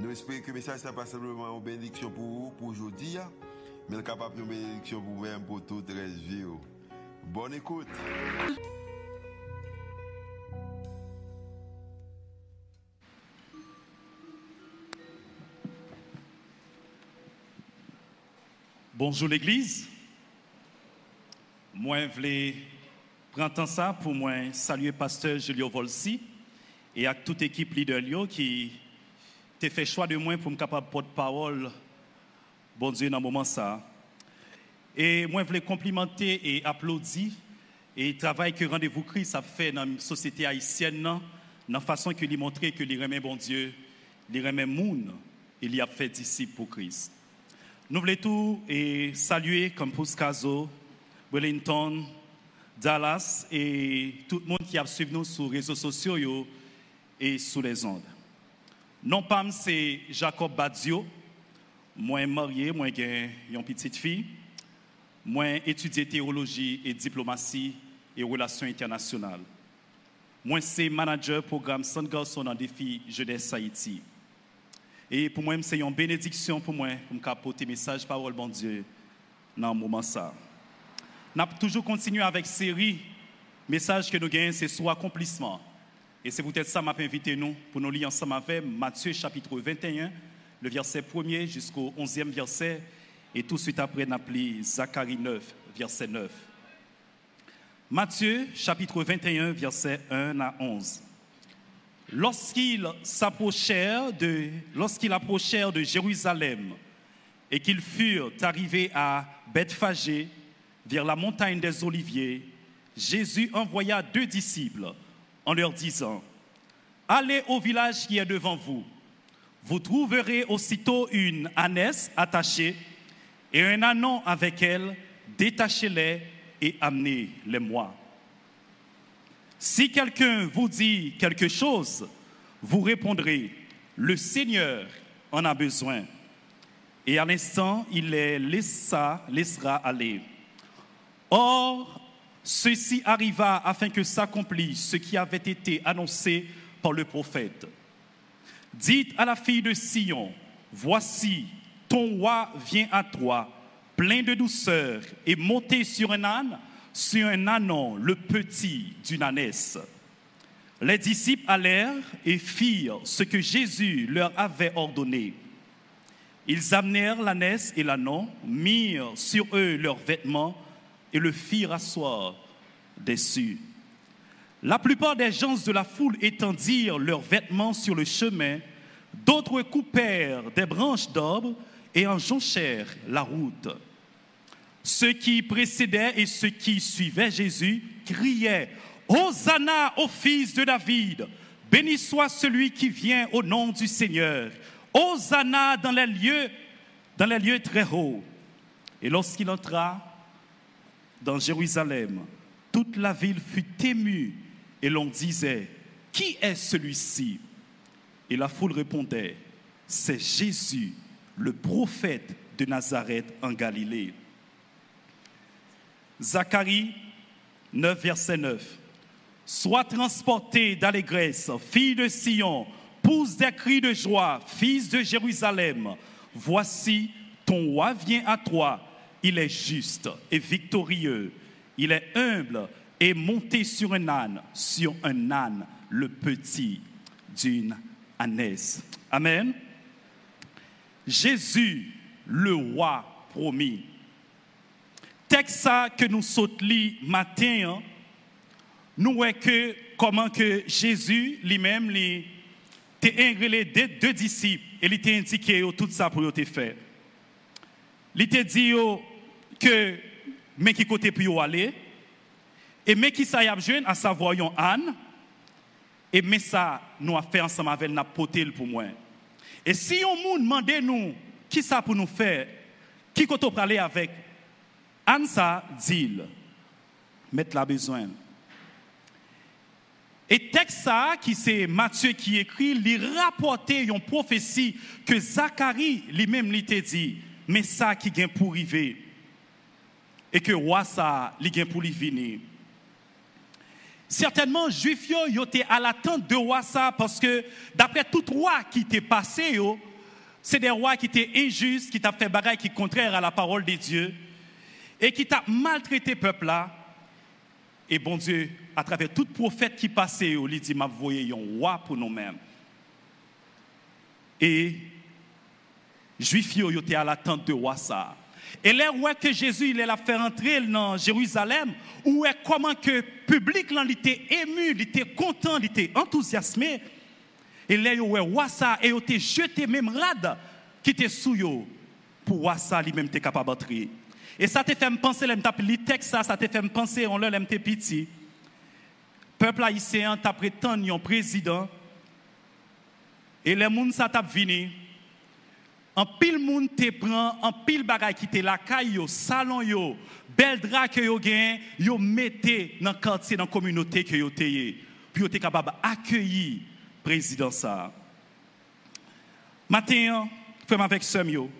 Nous espérons que le message n'est pas simplement une bénédiction pour vous, pour aujourd'hui, mais capable de bénédiction pour vous-même, pour toute la vie. Bonne écoute. Bonjour l'Église. Moi, je voulais prendre ça pour moi saluer pasteur Julio Volsi et à toute équipe leader qui t'a fait choix de moi pour me capable porte parole bon Dieu dans moment ça. Et moi, je voulais complimenter et applaudir et le travail que Rendez-vous Christ a fait dans la société haïtienne, dans la façon qu'il a montré que les remet bon Dieu, les remet moun, il y a fait disciple pour Christ. Nous voulons tout et saluer comme Caso, Wellington, Dallas et tout le monde qui a suivi nous sur les réseaux sociaux et sur les ondes. Non pas c'est Jacob Badio, moi marié, moi j'ai une petite fille, moi étudié théologie et diplomatie et relations internationales. Moi c'est manager programme Centre Garçon en défi jeunesse Haïti. Et pour moi c'est une bénédiction pour moi pour me porter message parole bon Dieu dans ce moment ça. Nous toujours continué avec série message que nous gagnons c'est soit accomplissement. Et c'est peut-être ça m'a invité nous pour nous lire ensemble avec Matthieu chapitre 21, le verset 1er jusqu'au 11e verset, et tout de suite après, nous Zacharie 9, verset 9. Matthieu chapitre 21, verset 1 à 11. Lorsqu'ils s'approchèrent de, approchèrent de Jérusalem et qu'ils furent arrivés à Bethphagée, vers la montagne des Oliviers, Jésus envoya deux disciples en leur disant, Allez au village qui est devant vous. Vous trouverez aussitôt une ânesse attachée et un anon avec elle. Détachez-les et amenez-les-moi. Si quelqu'un vous dit quelque chose, vous répondrez, le Seigneur en a besoin. Et à l'instant, il les laissa, laissera aller. Or, Ceci arriva afin que s'accomplisse ce qui avait été annoncé par le prophète. Dites à la fille de Sion, voici, ton roi vient à toi, plein de douceur, et monté sur un âne, sur un anon, le petit d'une ânesse. Les disciples allèrent et firent ce que Jésus leur avait ordonné. Ils amenèrent l'ânesse et l'anon, mirent sur eux leurs vêtements, et le firent asseoir dessus. La plupart des gens de la foule étendirent leurs vêtements sur le chemin, d'autres coupèrent des branches d'arbre et en jonchèrent la route. Ceux qui précédaient et ceux qui suivaient Jésus criaient Hosanna au fils de David, béni soit celui qui vient au nom du Seigneur. Hosanna dans les lieux, dans les lieux très hauts. Et lorsqu'il entra dans Jérusalem, toute la ville fut émue et l'on disait, Qui est celui-ci? Et la foule répondait, C'est Jésus, le prophète de Nazareth en Galilée. Zacharie 9, verset 9. Sois transporté d'allégresse, fille de Sion, pousse des cris de joie, fils de Jérusalem. Voici, ton roi vient à toi il est juste et victorieux. Il est humble et monté sur un âne, sur un âne, le petit d'une ânesse. Amen. Jésus, le roi promis. Texte que nous sautons matin, hein, nous voyons comment que Jésus lui-même lui, les deux disciples et il t'a indiqué tout ça pour te faire. Il t'a dit que mais qui côté pour aller et mais qui ça y a à savoir yon Anne et mais ça nous a fait ensemble avec n'a potel pour moi. Et si on monde demande nous qui ça pour nous faire Qui qu'on pour aller avec Ansa dit, mettre la besoin. Et texte ça, qui c'est Matthieu qui écrit, il rapportait une prophétie que Zacharie lui-même lui dit, mais ça qui vient pour arriver. Et que roi ça, il vient pour. Certainement, Juifs yo étaient à l'attente de roi ça parce que d'après tout roi qui était passé, c'est des rois qui étaient injustes, qui t'a fait bagaille qui contraire à la parole de Dieu et qui t'a maltraité peuple là. Et bon Dieu, à travers tout prophète qui passait, il dit, m'a voyé un roi pour nous-mêmes. Et Juifs yo étaient à l'attente de roi ça. Et là où que Jésus il est faire entrer dans Jérusalem, où est comment que le public il était ému, il était content, il était enthousiasmé? Et là où est roi ça et il était jeté même rade qui était sous pour roi ça lui-même était capable d'entrer. Et ça te fait me penser, le texte ça, ça te fait me penser, on l'a petit petit. Peuple haïtien t'a prétendu un président et les gens ça t'a venu en pile monde te prend, en pile bagay qui te la caille salon yo, bel drap que yo gen, yo mette dans quartier, dans communauté que yo teye. Puis yo te capable accueillir président ça. Matin, femme avec somme yo.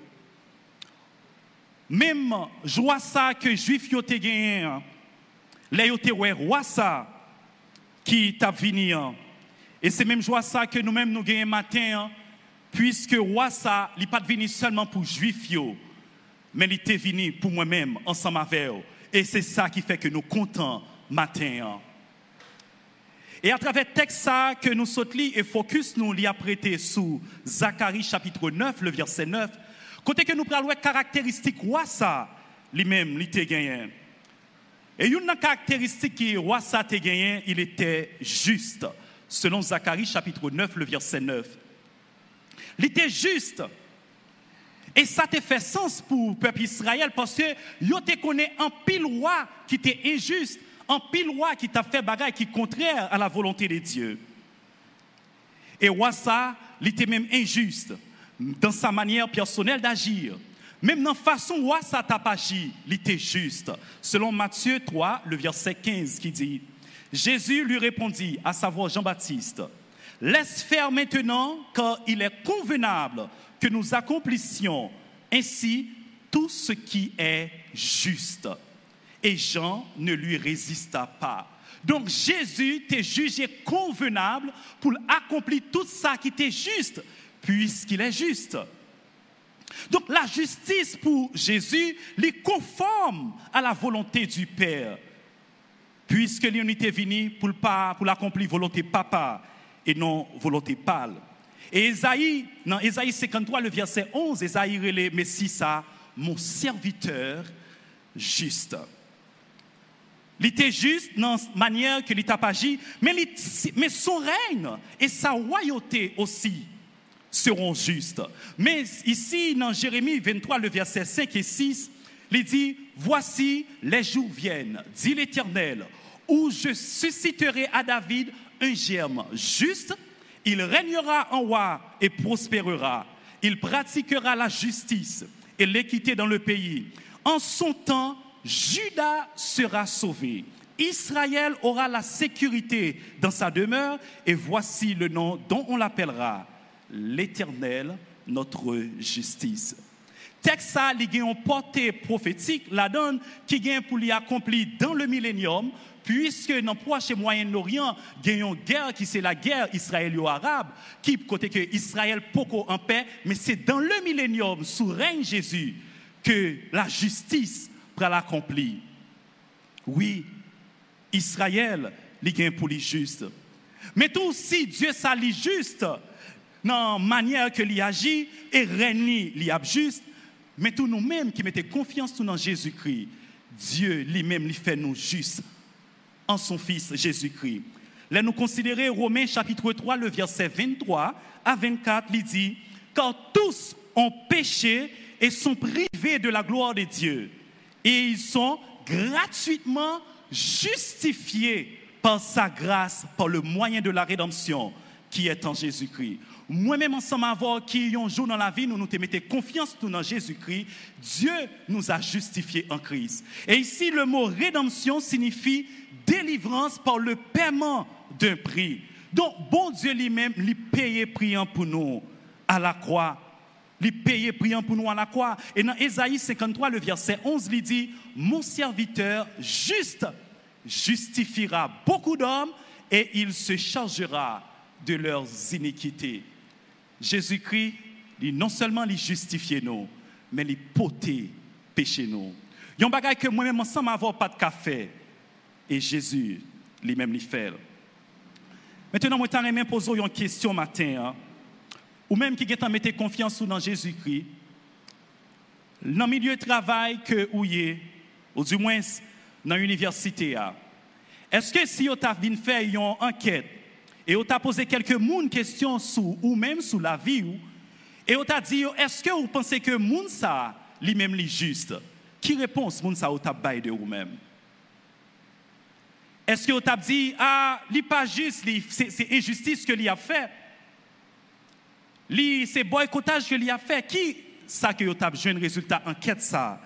Même joie ça que juif yo te gagné, là yo te roi ça qui t'a venu. Et c'est même joie ça que nous-mêmes nous gagnons matin puisque roi il n'est pas venu seulement pour juifs, mais il était venu pour moi-même, ensemble avec eux. Et c'est ça qui fait que nous comptons matin. Et à travers texte que nous sautons et focus nous l'y prêté sous Zacharie chapitre 9, le verset 9, côté que nous prenons caractéristique roi ça, lui-même, il était. Et une caractéristique qui roi ça il était juste, selon Zacharie chapitre 9, le verset 9. Il était juste. Et ça te fait sens pour le peuple Israël parce que yo te connaît un pile roi qui était injuste, un pile roi qui t'a fait bagaille qui est contraire à la volonté de Dieu. Et roi ça, il était même injuste dans sa manière personnelle d'agir. Même dans la façon roi ça t'a agi, il était juste. Selon Matthieu 3, le verset 15 qui dit Jésus lui répondit, à savoir Jean-Baptiste, Laisse faire maintenant, car il est convenable que nous accomplissions ainsi tout ce qui est juste. Et Jean ne lui résista pas. Donc Jésus t'est jugé convenable pour accomplir tout ça qui était juste, puisqu'il est juste. Donc la justice pour Jésus est conforme à la volonté du Père, puisque l'unité venue pour, pour l'accomplir volonté papa et non volonté pâle. Et Esaïe, dans Esaïe 53, le verset 11, Esaïe relève, mais si ça, mon serviteur juste. Il était juste dans la manière que l'État agi, mais, mais son règne et sa royauté aussi seront justes. Mais ici, dans Jérémie 23, le verset 5 et 6, il dit, voici les jours viennent, dit l'Éternel, où je susciterai à David un germe juste, il régnera en roi et prospérera. Il pratiquera la justice et l'équité dans le pays. En son temps, Judas sera sauvé. Israël aura la sécurité dans sa demeure et voici le nom dont on l'appellera l'Éternel, notre justice. Texte ça, il y a une portée prophétique, la donne qui vient pour l'y accomplir dans le millénium, puisque dans le proche Moyen-Orient, il y a une guerre qui c'est la guerre israélo-arabe, qui côté que Israël poco en paix, mais c'est dans le millénium, sous règne Jésus, que la justice pourra l'accomplir. Oui, Israël, il gagne pour les justes. Mais tout aussi, Dieu s'allie juste dans la manière que lui agit et règne lui juste. Mais tout nous-mêmes qui mettons confiance dans Jésus-Christ, Dieu lui-même lui fait nous justes en son Fils Jésus-Christ. Là, nous considérons Romains chapitre 3, le verset 23 à 24, il dit, car tous ont péché et sont privés de la gloire de Dieu. Et ils sont gratuitement justifiés par sa grâce, par le moyen de la rédemption qui est en Jésus-Christ. Moi-même, ensemble avoir qui un jour dans la vie, nous nous mettons confiance tout dans Jésus-Christ. Dieu nous a justifiés en Christ. Et ici, le mot rédemption signifie délivrance par le paiement d'un prix. Donc, bon Dieu lui-même, lui payé priant pour nous à la croix. lui payé priant pour nous à la croix. Et dans Ésaïe 53, le verset 11, il dit, mon serviteur juste justifiera beaucoup d'hommes et il se chargera de leurs iniquités. Jésus-Christ, non seulement les justifier nous, mais les poter péché nous. Il y a un bagage que moi-même, ensemble, avoir pas de café. Et Jésus, lui-même, lui fait. Maintenant, moi, je poser une question matin. Hein. ou même qui est mettre confiance dans Jésus-Christ. Dans le milieu de travail que vous êtes, ou du moins dans l'université, hein. est-ce que si vous avez fait une enquête et on t'a posé quelques moun questions sur ou même sur la vie et on t'a dit est-ce que vous pensez que moun ça lui-même est juste? Qui réponse moun ça ou t'a de vous-même Est-ce que vous t'a dit ah, n'est pas juste, c'est injustice que lui a fait? C'est boycottage que lui a fait? Qui ça que vous t'a un résultat enquête ça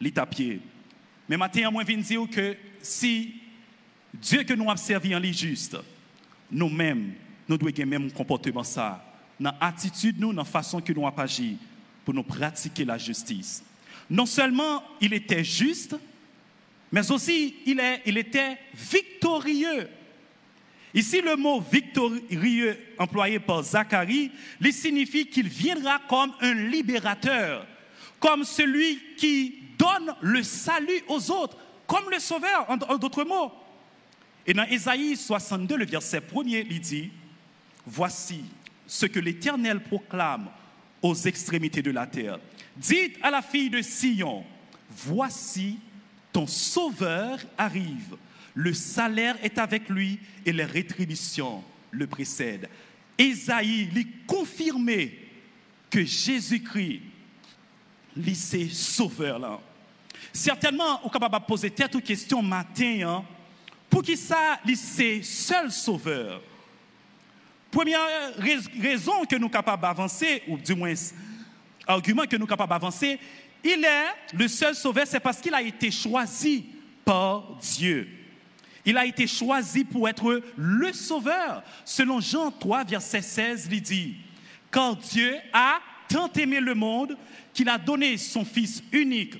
li pied? Mais maintenant moi viens dire que si Dieu que nous avons servi en lui juste nous-mêmes, nous devons avoir même comportement ça, dans l'attitude, dans la façon que nous avons agi pour nous pratiquer la justice. Non seulement il était juste, mais aussi il, est, il était victorieux. Ici, le mot victorieux employé par Zacharie, il signifie qu'il viendra comme un libérateur, comme celui qui donne le salut aux autres, comme le sauveur, en d'autres mots. Et dans Ésaïe 62, le verset 1 il dit Voici ce que l'Éternel proclame aux extrémités de la terre. Dites à la fille de Sion Voici ton sauveur arrive. Le salaire est avec lui et les rétributions le précèdent. Ésaïe lui confirmé que Jésus-Christ, lycée sauveur là. Certainement, on de poser tête aux questions matin. Hein, pour qui ça, c'est seul sauveur. Première raison que nous sommes capables d'avancer, ou du moins argument que nous sommes capables d'avancer, il est le seul sauveur, c'est parce qu'il a été choisi par Dieu. Il a été choisi pour être le sauveur. Selon Jean 3, verset 16, il dit, Car Dieu a tant aimé le monde qu'il a donné son Fils unique,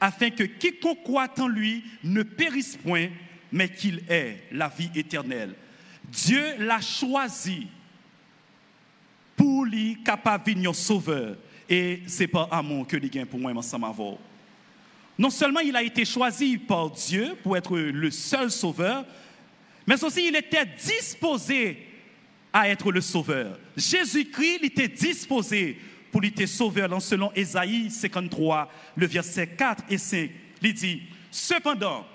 afin que quiconque croit en lui ne périsse point, mais qu'il est la vie éternelle. Dieu l'a choisi pour lui capable venir sauveur. Et c'est pas amour que il gagne pour moi ensemble. Non seulement il a été choisi par Dieu pour être le seul sauveur, mais aussi il était disposé à être le sauveur. Jésus-Christ était disposé pour être sauveur, selon Ésaïe 53, le verset 4 et 5. Il dit, cependant,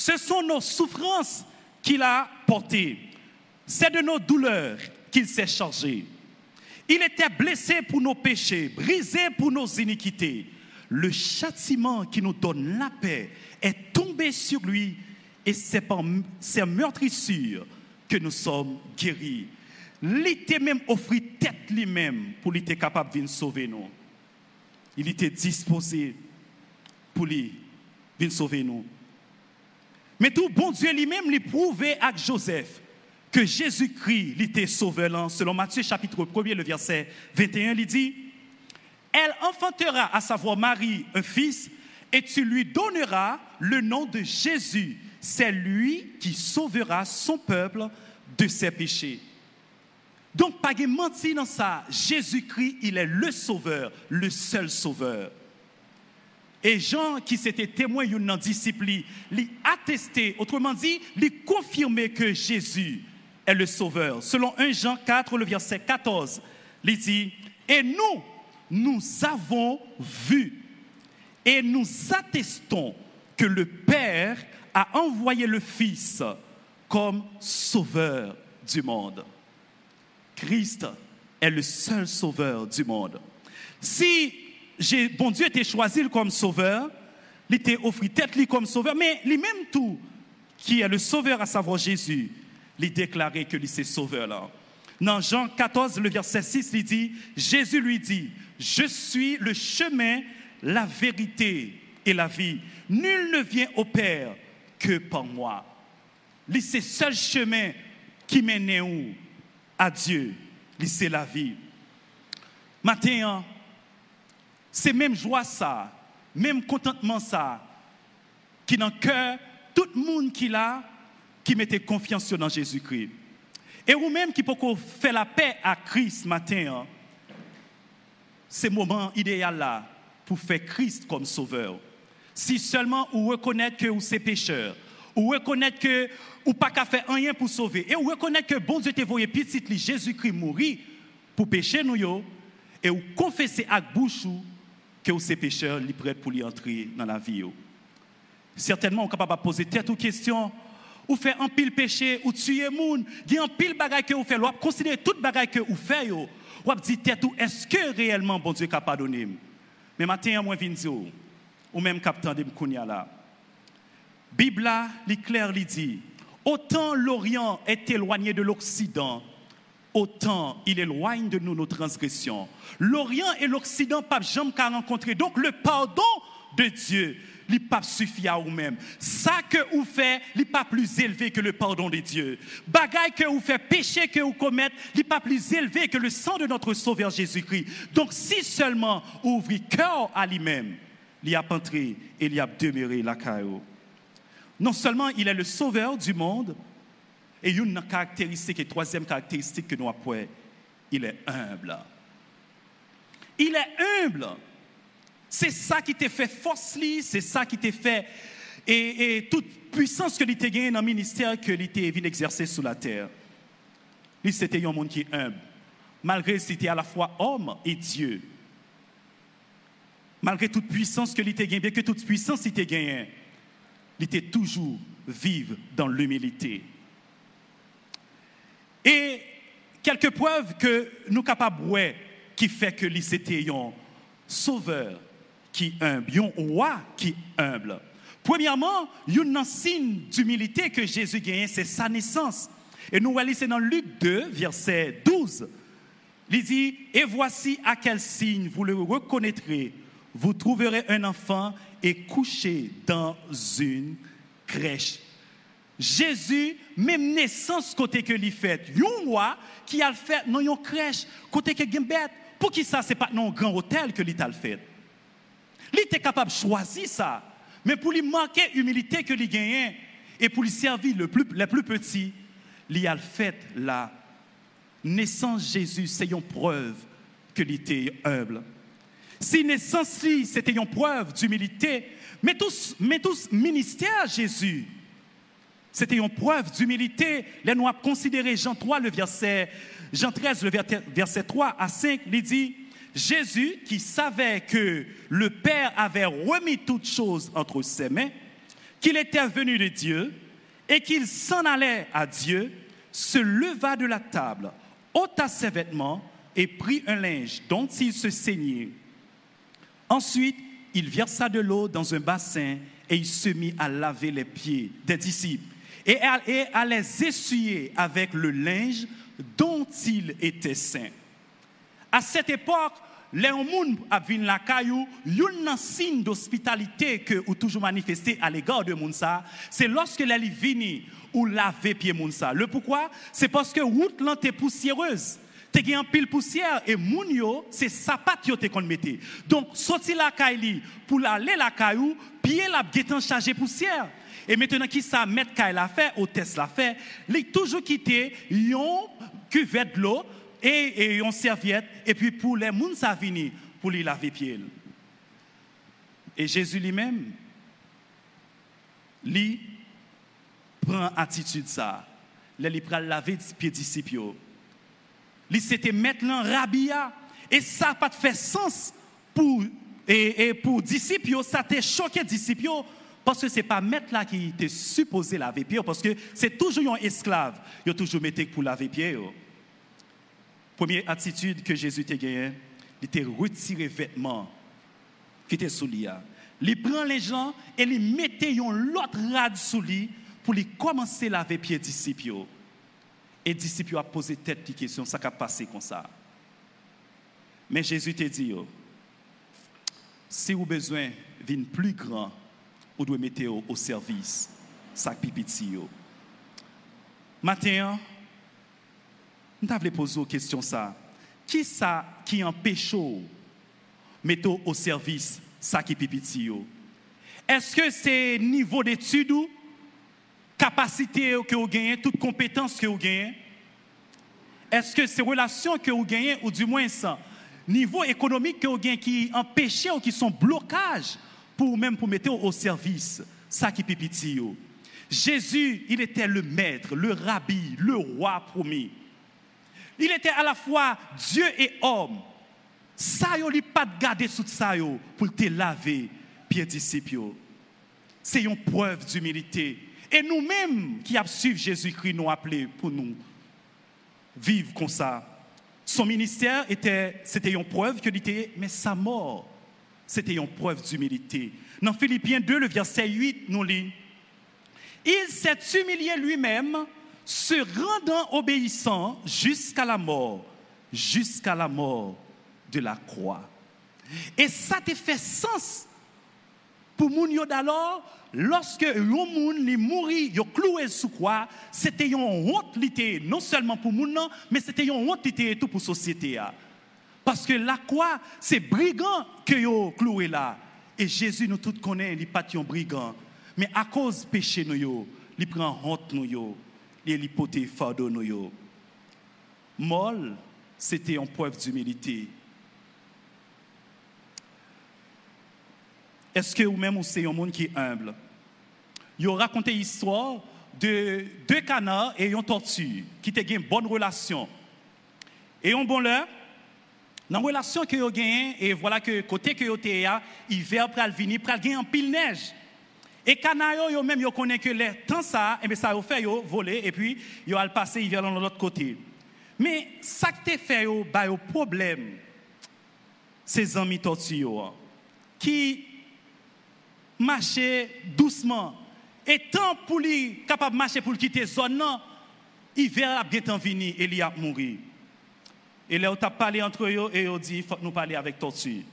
ce sont nos souffrances qu'il a portées. C'est de nos douleurs qu'il s'est chargé. Il était blessé pour nos péchés, brisé pour nos iniquités. Le châtiment qui nous donne la paix est tombé sur lui et c'est par ses meurtrissures que nous sommes guéris. Il était même offert tête lui-même pour être capable de sauver nous. Il était disposé pour lui venir sauver nous. Mais tout bon Dieu lui-même lui prouvait à Joseph que Jésus-Christ était sauveur. Selon Matthieu chapitre 1 le verset 21, il dit, Elle enfantera, à savoir Marie, un fils, et tu lui donneras le nom de Jésus. C'est lui qui sauvera son peuple de ses péchés. Donc, pas de mentir dans ça. Jésus-Christ, il est le sauveur, le seul sauveur. Et Jean, qui s'était témoin d'une discipline, lui attesté, autrement dit, lui confirmé que Jésus est le Sauveur. Selon 1 Jean 4, le verset 14, il dit, et nous, nous avons vu et nous attestons que le Père a envoyé le Fils comme Sauveur du monde. Christ est le seul Sauveur du monde. Si bon Dieu était choisi comme sauveur, il était offert tête comme sauveur, mais lui-même tout, qui est le sauveur à savoir Jésus, il déclarait que lui c'est sauveur là. Dans Jean 14, le verset 6, il dit, Jésus lui dit, je suis le chemin, la vérité et la vie. Nul ne vient au Père que par moi. C'est seul chemin qui mène à Dieu. C'est la vie. Maintenant, c'est même joie ça, même contentement ça, qui dans le cœur, tout le monde qui l'a, qui mettait confiance dans Jésus-Christ. Et vous-même qui pouvez faire la paix à Christ matin, c'est le moment idéal là pour faire Christ comme sauveur. Si seulement vous reconnaissez que vous êtes pécheur, ou reconnaître que ou pas qu'à faire rien pour sauver, et ou reconnaître que bon Dieu t'a envoyé petit Jésus-Christ mourir pour pécher nous et vous confessez à bouche que vous êtes pécheur, vous prêt pour lui entrer dans la vie. Certainement, vous êtes capable de poser telle question ou faire un pile péché, ou tuer moun, il y a un pile bagaille que vous faites, ou considérer toute bagaille que vous faites, ou dire tout, est-ce que réellement bon Dieu a pardonné Mais maintenant, moi, viens dire, ou même captain de Mkounia là. Bible là, clair, dit, autant l'Orient est éloigné de l'Occident, autant il éloigne de nous nos transgressions. L'Orient et l'Occident, pas jamais qu'à rencontrer. Donc le pardon de Dieu n'est pas suffit à vous-même. Ça que vous faites, n'est pas plus élevé que le pardon de Dieu. Bagaille que vous faites, péché que vous commettez, n'est pas plus élevé que le sang de notre Sauveur Jésus-Christ. Donc si seulement ouvrez cœur à lui-même, il y a entré et il y a demeuré la. Non seulement il est le Sauveur du monde, et une caractéristique, et troisième caractéristique que nous avons, il est humble. Il est humble. C'est ça qui t'a fait force, c'est ça qui t'a fait. Et, toute puissance que t'a gagnée dans le ministère que t'a venu exercer sur la terre. C'était un monde qui est humble. Malgré c'était à la fois homme et Dieu. Malgré toute puissance que t'a gagnée, bien que toute puissance gagnée, il était toujours vive dans l'humilité. Et quelques preuves que nous capables qui fait que c'était un sauveur qui humble, un roi qui humble. Premièrement, un signe d'humilité que Jésus gagne, c'est sa naissance. Et nous voyons dans Luc 2, verset 12. Il dit, et voici à quel signe vous le reconnaîtrez. Vous trouverez un enfant et couché dans une crèche. Jésus, même naissance côté que lui fait, un roi qui a fait dans une crèche, côté que bête. Pour qui ça, c'est pas dans un grand hôtel que lui a fait. Il était capable de choisir ça. Mais pour lui manquer humilité que lui gagnait et pour lui servir le plus, les plus petits, a fait la naissance Jésus, c'est une preuve que lui était humble. Si naissance c'était une preuve d'humilité, mais tous, mais tous ministère Jésus, c'était une preuve d'humilité. Nous avons considéré Jean 3, le verset, Jean 13, le verset 3 à 5, il dit, Jésus, qui savait que le Père avait remis toutes choses entre ses mains, qu'il était venu de Dieu et qu'il s'en allait à Dieu, se leva de la table, ôta ses vêtements et prit un linge dont il se saignait. Ensuite, il versa de l'eau dans un bassin et il se mit à laver les pieds des disciples et à, les essuyer avec le linge dont il était saint. À cette époque, les gens qui la caillou, un signe d'hospitalité que ou toujours manifesté à l'égard de Mounsa, c'est lorsque les viennent ou laver pied Mounsa. Le pourquoi? C'est parce que route est poussiéreuse. Tu as un pile poussière et moun yo, c'est sapat yo te kon mette. Donc sorti la caille pour aller la caillou, pied la chargé chargé poussière. Et maintenant qui ça mettre caille la fait, hôtesse la fait, il toujours quitté yon cuvette de l'eau et, et une serviette, et puis pour les gens ça vini, pour lui laver pied. Et Jésus lui-même, lui, prend attitude ça. Il prend laver pied disciples. Lui, c'était en rabia. Et ça n'a pas fait sens pour, et, pour disciples, ça t'a choqué disciples parce que ce n'est pas maître là qui était supposé laver pied, parce que c'est toujours un esclave, il a toujours mis pour laver pied. Première attitude que Jésus t'a gagné, il était retiré vêtements qui étaient sous lui. Il prend les gens et il mettait un autre rad sous lui pour lui commencer à laver pied disciples. Et disciples a posé tête de question, ça a passé comme ça. Mais Jésus te dit, si vous avez besoin d'une plus grand, vous devez mettre au service ça pipiti. Matin, nous avons posé une question ça. Qui ça qui empêche mettre au service qui pipiti? Est-ce que c'est niveau d'études capacité que vous gagnez, toute compétence que vous gagnez? Est-ce que c'est relation que vous gagnez, ou du moins ça, niveau économique que vous gagnez qui empêche ou qui sont blocages pour même pour mettre au service ça qui pipiti? Jésus, il était le maître, le rabbi, le roi promis. Il était à la fois Dieu et homme. Ça, il n'a pas de garder sous ça pour te laver, pieds disciples. C'est une preuve d'humilité. Et nous-mêmes qui suivi Jésus-Christ nous appelés pour nous vivre comme ça. Son ministère était, c'était une preuve que était, mais sa mort, c'était une preuve d'humilité. Dans Philippiens 2, le verset 8, nous lit, il s'est humilié lui-même, se rendant obéissant jusqu'à la mort, jusqu'à la mort de la croix. Et ça te fait sens pour moun yo d'alors, lorsque yon moun li mouri, yo cloué sous croix, c'était une honte non seulement pour moun non, mais c'était une honte tout pour société Parce que la croix, c'est brigand que yo cloué là. Et Jésus nous tous connaît, il pas brigand. Mais à cause péché il prend honte nous et il fardeau nous c'était une preuve d'humilité. Est-ce que vous-même, c'est un monde qui est humble? Il a raconté l'histoire de deux canards et une tortue qui ont une bonne relation. Et un bon là, dans la relation que ont gagné, et voilà que côté que vous avez, hiver pral venir, pral gagner en pile neige. Et canayo yo même yo connaît que les temps ça, et eh bien ça yo fait yo voler et puis yo al passer hiver de l'autre côté. Mais ça que fait yo ba yo problème. Ces amis tortue qui marchaient doucement et tant pour lui capable de marcher pour quitter zone hiver a bien venu et il a mourir. Et là, on a parlé entre eux et on dit, il faut nous parler avec tortue.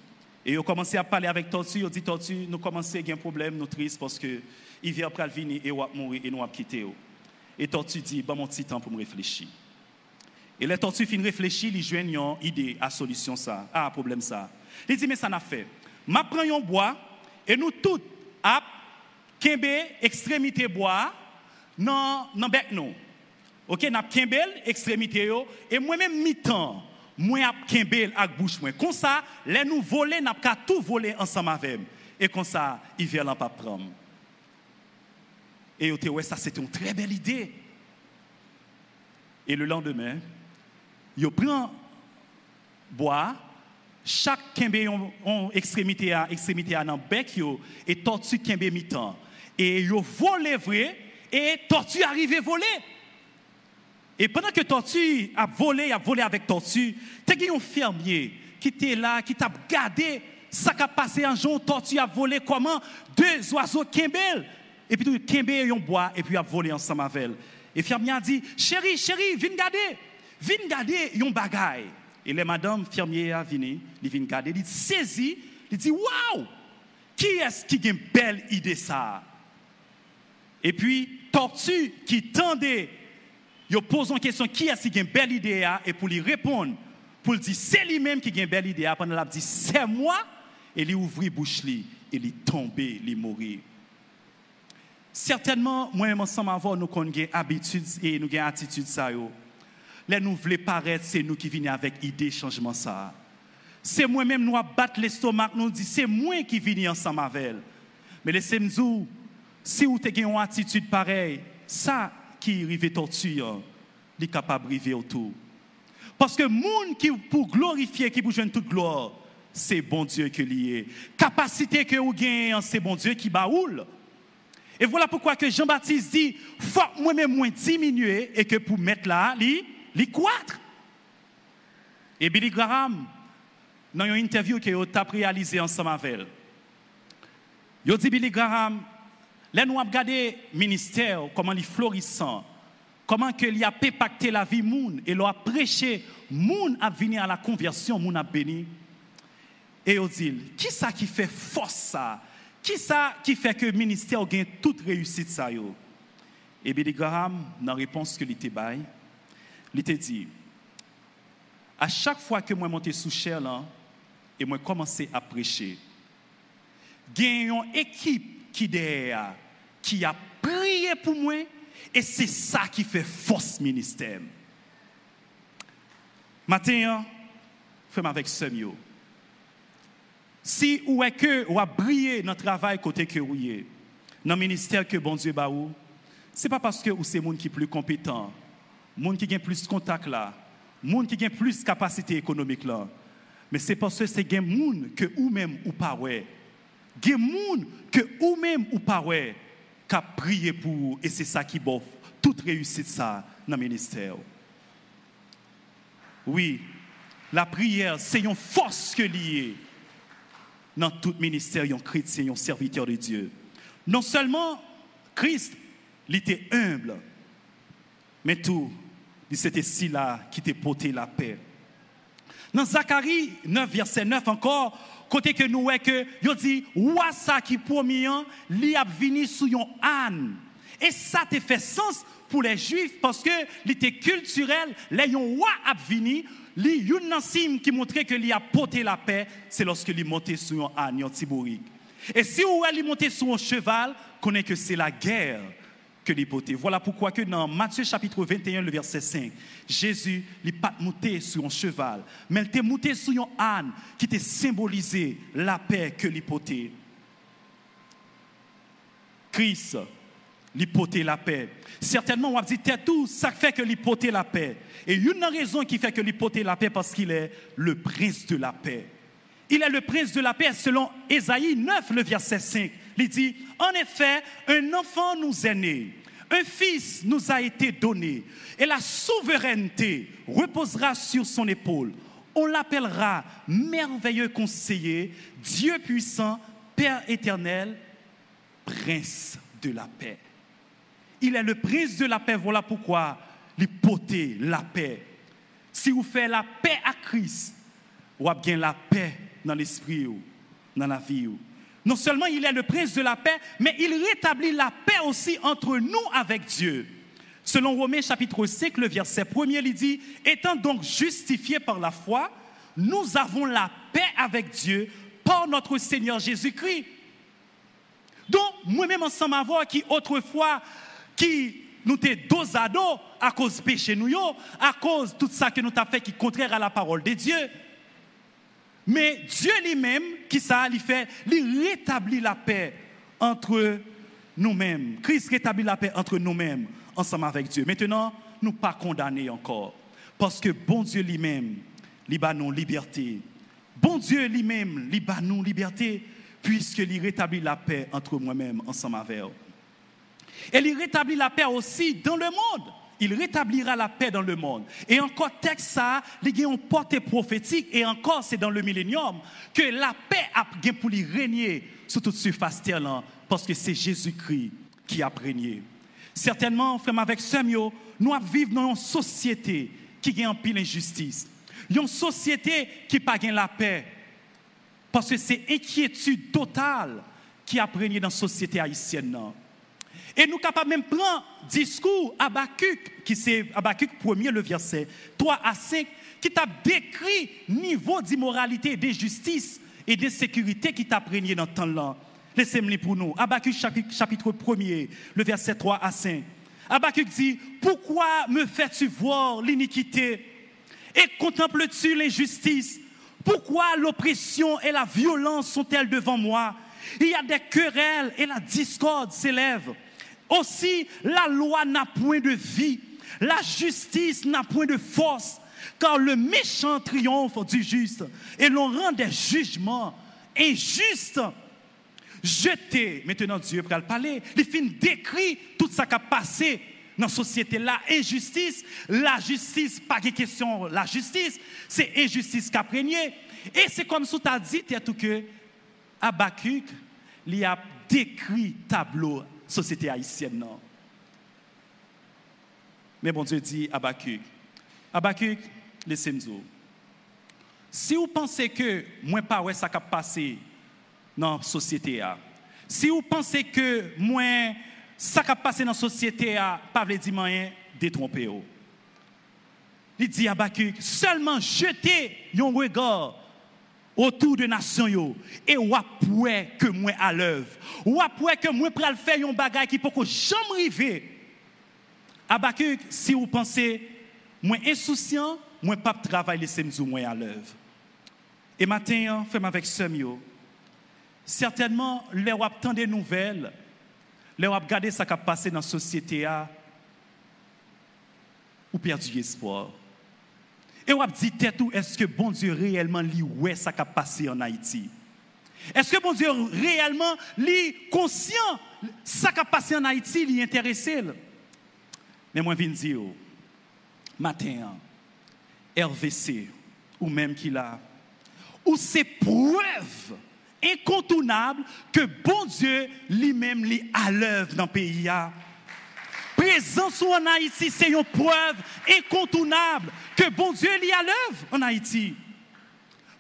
Et ils ont commencé à parler avec Tortue, ils ont dit Tortue, nous commençons à avoir un problème, nous tristes parce que vient après venir et va mourir et nous va quitter. Et Tortue dit, bon mon petit temps pour me réfléchir. Et les Tortue fin réfléchir, ils joignent une idée à solution ça, à problème ça. Il dit mais ça n'a fait. Ma un bois et nous tous à kembe extrémité bois non non bec non. OK, n'a kembel extrémité et moi même mi-temps moi ap kembel ak bouche moi comme ça les nous voler n'a pas tout voler ensemble avec et comme ça il vient pas prendre. Et ouais ça c'était une très belle idée. Et le lendemain il prend bois. Chaque kembe en extrémité à extrémité à dans bec yo et tortue kembe mi-temps. Et yo volé vrai et tortue arrivé voler et pendant que Tortue a volé, a volé avec Tortue, tu as un fermier qui était là, qui t'a gardé ça a passé un jour, Tortue a volé comment? Deux oiseaux Kimbel. Et puis Kimbel un bois et puis a volé ensemble avec elle. Et fermier a dit, chérie, chérie, viens garder. Viens garder un bagaille. Et les madame fermier a venu, il vient garder, il dit, saisi, il dit, waouh, qui est-ce qui a une belle idée ça? Et puis, Tortue qui tendait il pose une question qui est-ce qui a une belle idée et pour lui répondre, pour lui dire c'est lui-même qui a une belle idée, pendant qu'il dit c'est moi, et ouvre la bouche et tombé, il est mort. Certainement, moi-même ensemble nous avons une habitude et nous avons une attitude ça. Là, nous voulons paraître, c'est nous qui venons avec idée changement ça. C'est moi-même nous battre l'estomac, nous dit c'est moi qui viens ensemble avec elle. Mais laissez-moi si vous avez une attitude pareille, ça, qui arrive torture, il est capable de arriver autour. Parce que monde qui pour glorifier, qui pour jouer toute gloire, c'est bon Dieu qui est. Capacité que vous gagnez, c'est bon Dieu qui baoule. Et voilà pourquoi que Jean-Baptiste dit, faut moi-même moins diminuer et que pour mettre là, li, li croître. Et Billy Graham, dans une interview que a réalisée ensemble avec elle, il dit Billy Graham, Là, nous avons regardé le ministère, comment il est florissant. comment il a pacté la vie moun et l'a prêché moun a venir à la conversion moun a béni et il dit qui ça qui fait force ça? Qui ça qui fait que le ministère gagne toute réussite ça yo? Et Billy Graham dans réponse que était bail il était dit à chaque fois que moi montais sous chair là et moi commençais à prêcher gagne une équipe qui a prié pour moi et c'est ça qui fait force ministère. Matin, fais avec Semio. Si ou est que ou a brillé dans le travail côté que ou est, dans le ministère que bon Dieu ba ou, c'est pas parce que ou c'est monde qui plus compétent, monde qui a plus contact là, monde qui a plus capacité économique là, mais c'est parce que c'est gen monde que ou même ou pas ouais. Gen monde que ou même ou pas ouais qu'a prié pour et c'est ça qui bof toute réussite ça dans le ministère. Oui, la prière, c'est une force que liée dans tout ministère, un chrétien, un serviteur de Dieu. Non seulement Christ, il était humble, mais tout, c'était si là qui t'a porté la paix. Dans Zacharie 9, verset 9 encore, côté que nous voyons que, il dit, ouah ça qui premier, li a venu sous un âne. Et ça te fait sens pour les juifs parce que l'été culturel, les roi a venu, li yon nansim qui montrait que lui a porté la paix, c'est lorsque lui monté sur un âne, tiborique. Et si ou est monté sur un cheval, connaît que c'est la guerre que. Voilà pourquoi que dans Matthieu chapitre 21, le verset 5, Jésus n'est pas monté sur un cheval, mais il était monté sur un âne qui était symbolisé la paix que lui porté. Christ l'hypothèse la paix. Certainement, on va dire, tout, ça fait que l'hypothèse la paix. Et une raison qui fait que l'hypothèse la paix, parce qu'il est le prince de la paix. Il est le prince de la paix selon Ésaïe 9, le verset 5. Il dit, en effet, un enfant nous est né, un fils nous a été donné, et la souveraineté reposera sur son épaule. On l'appellera merveilleux conseiller, Dieu puissant, Père éternel, prince de la paix. Il est le prince de la paix. Voilà pourquoi il la paix. Si vous faites la paix à Christ, vous avez la paix dans l'esprit, dans la vie. Non seulement il est le prince de la paix, mais il rétablit la paix aussi entre nous avec Dieu. Selon Romains chapitre 5, le verset 1 il dit, étant donc justifiés par la foi, nous avons la paix avec Dieu par notre Seigneur Jésus-Christ. Donc, moi-même ensemble avoir qui autrefois qui nous était dos à dos à cause péché nous, à cause de tout ça que nous avons fait qui est contraire à la parole de Dieu. Mais Dieu lui-même, qui ça, il fait, il rétablit la paix entre nous-mêmes. Christ rétablit la paix entre nous-mêmes, ensemble avec Dieu. Maintenant, nous pas condamnés encore. Parce que bon Dieu lui-même, il nous liberté. Bon Dieu lui-même, il nous liberté, puisqu'il rétablit la paix entre moi-même, ensemble avec vous. Et il rétablit la paix aussi dans le monde. Il rétablira la paix dans le monde. Et encore, texte ça, il y a une portée prophétique, et encore, c'est dans le millénium, que la paix a pour lui régner sur toute surface terre, parce que c'est Jésus-Christ qui a régné. Certainement, frère, avec Samuel, nous vivons dans une société qui a pile injustice. Une société qui n'a pas la paix. Parce que c'est inquiétude totale qui a régné dans la société haïtienne. Et nous capables même prendre discours Abacuc, qui c'est Abacuc 1er, le verset 3 à 5, qui t'a décrit niveau d'immoralité, d'injustice et d'insécurité qui t'a prégné dans le temps-là. Laissez-moi pour nous. Abacuc chapitre, chapitre 1er, le verset 3 à 5. Abacuc dit, pourquoi me fais-tu voir l'iniquité et contemples-tu l'injustice? Pourquoi l'oppression et la violence sont-elles devant moi? Il y a des querelles et la discorde s'élève. Aussi, la loi n'a point de vie, la justice n'a point de force, car le méchant triomphe du juste et l'on rend des jugements injustes. Jeté, maintenant Dieu le parler, il finit décrit tout ça qui a passé dans la société. La injustice, la justice, pas de question, la justice, c'est injustice qui a prégné. Et c'est comme ça tu as dit, tout que Abacuc, il a décrit tableau société haïtienne. Non? Mais bon Dieu dit à Habakkuk, Habakkuk, laissez-moi Si vous pensez que moi pas ouais ça qui passé dans la société si vous pensez que moi ça qui passé dans la société a pas veut dire rien détromper Il dit à Habakkuk, seulement jeter un regard autour de nation yo. Et ou que moi à l'œuvre. Ou que moi pral faire un bagage qui peut jamais arriver Abakuk si vous pensez moi insouciant moi pas travail laisser moi à l'œuvre. Et matin fais avec Semio certainement les ou tant des nouvelles les ou regarder ça qui passé dans la société a ou perdu espoir et on dit est-ce que bon Dieu réellement lit est ça qui a passé en Haïti? Est-ce que bon Dieu réellement lit conscient ça qui a passé en Haïti, lit intéressé? Mais moi, je viens dire, matin, RVC, ou même qu'il a, ou c'est preuve incontournable que bon Dieu lui-même lit à l'œuvre dans le pays présence en Haïti, c'est une preuve incontournable que bon Dieu est à l'œuvre en Haïti.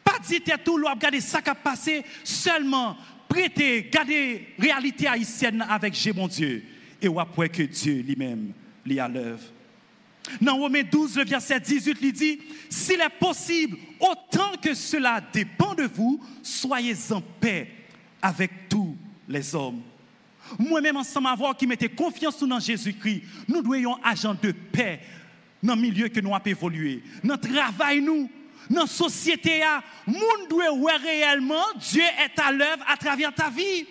Pas dire tout, regarder ça qui a passé, seulement prêter, garder réalité haïtienne avec Jésus, bon Dieu. Et on après que Dieu lui-même est à l'œuvre. Dans Romains 12, le verset 18, il dit S'il est possible, autant que cela dépend de vous, soyez en paix avec tous les hommes. Moi-même, ensemble avoir qui mettait confiance dans Jésus-Christ, nous devons être agent de paix dans le milieu que nous avons évolué. Dans le travail, nous, dans la société, nous devons voir réellement Dieu est à l'œuvre à travers ta vie.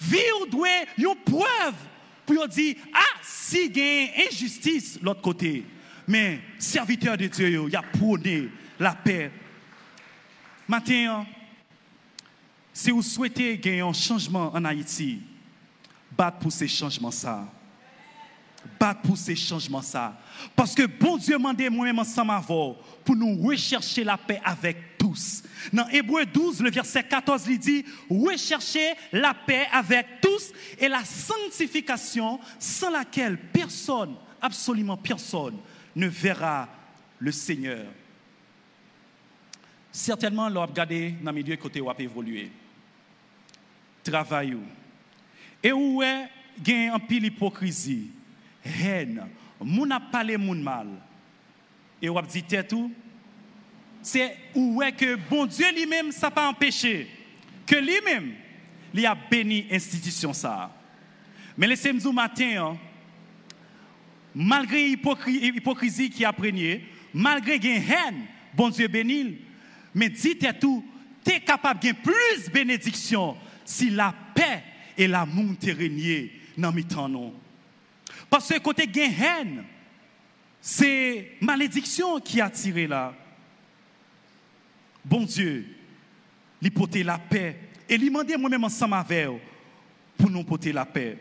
Vie doit une preuve pour dire, ah, si il y a injustice l'autre côté, mais serviteur de Dieu, il a prôné la paix. Maintenant, si vous souhaitez gagner un changement en Haïti, battre pour ces changements ça. Battre pour ces changements ça. Parce que bon Dieu m'a demandé moi-même ensemble pour nous rechercher la paix avec tous. Dans Hébreu 12, le verset 14, il dit rechercher la paix avec tous et la sanctification sans laquelle personne, absolument personne, ne verra le Seigneur. Certainement, l'on a regardé dans le milieu côté où a évolué. Travail où est gain en pile hypocrisie, haine, moun a parlé moun mal. Et on dit tout c'est où est que bon Dieu lui-même ça pas empêché que lui-même il a béni institution ça. Mais laissez-moi dire matin hein, malgré l'hypocrisie qui a prégné, malgré gain haine, bon Dieu béni, mais dites tout, tu es capable de plus bénédiction si la paix et l'amour te régné dans mes temps. Parce que côté gain c'est malédiction qui a tiré là. Bon Dieu, lui porter la paix et lui demander moi-même ensemble avec pour nous porter la paix.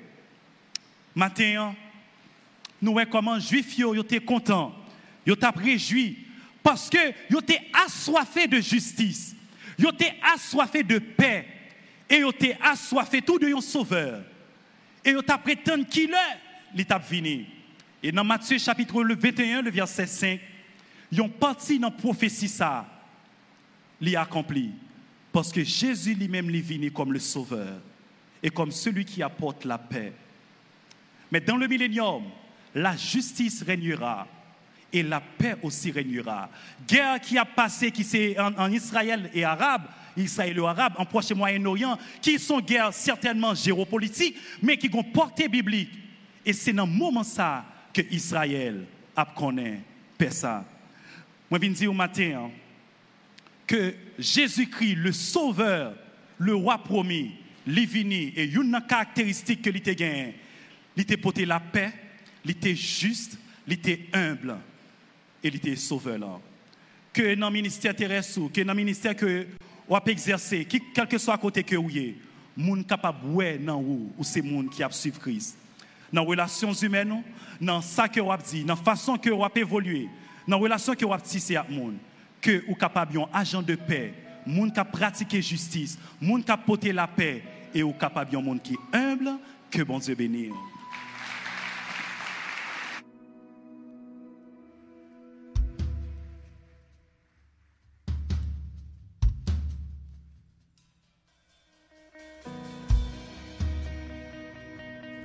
Matin, nous voyons comment juifs étaient contents, ils étaient réjouis parce que ils étaient assoiffés de justice, ils étaient assoiffés de paix et ils ont assoiffé tout de un sauveur. Et ils prétendu qu'il est l'étape venu. Et dans Matthieu chapitre 21, le verset 5, ils ont parti dans la prophétie ça, l'y accompli. Parce que Jésus lui-même est venu comme le sauveur et comme celui qui apporte la paix. Mais dans le millénium, la justice régnera et la paix aussi régnera. Guerre qui a passé, qui c'est en Israël et arabe, israélo-arabes, en Proche-Moyen-Orient, qui sont guerres certainement géopolitiques, mais qui ont portée biblique. Et c'est dans ce moment ça que Israël a connu ça. Moi, je dire au matin hein, que Jésus-Christ, le Sauveur, le roi promis, venu et une caractéristique que gagné, il était porté la paix, était juste, était humble et était sauveur là. Que dans le ministère terrestre, que dans le ministère que ou exercer, quel que soit à côté que vous êtes, moun capable ouais dans ou ou c'est moun qui a suivre Christ. Dans les relations humaines, dans ça que vous dit, dans la façon que vous évolué, dans les relations que vous tissé avec moun, que vous capable un agent de paix, moun qui pratiquer justice, moun qui porter la paix et vous capable un monde qui est humble que bon Dieu bénisse.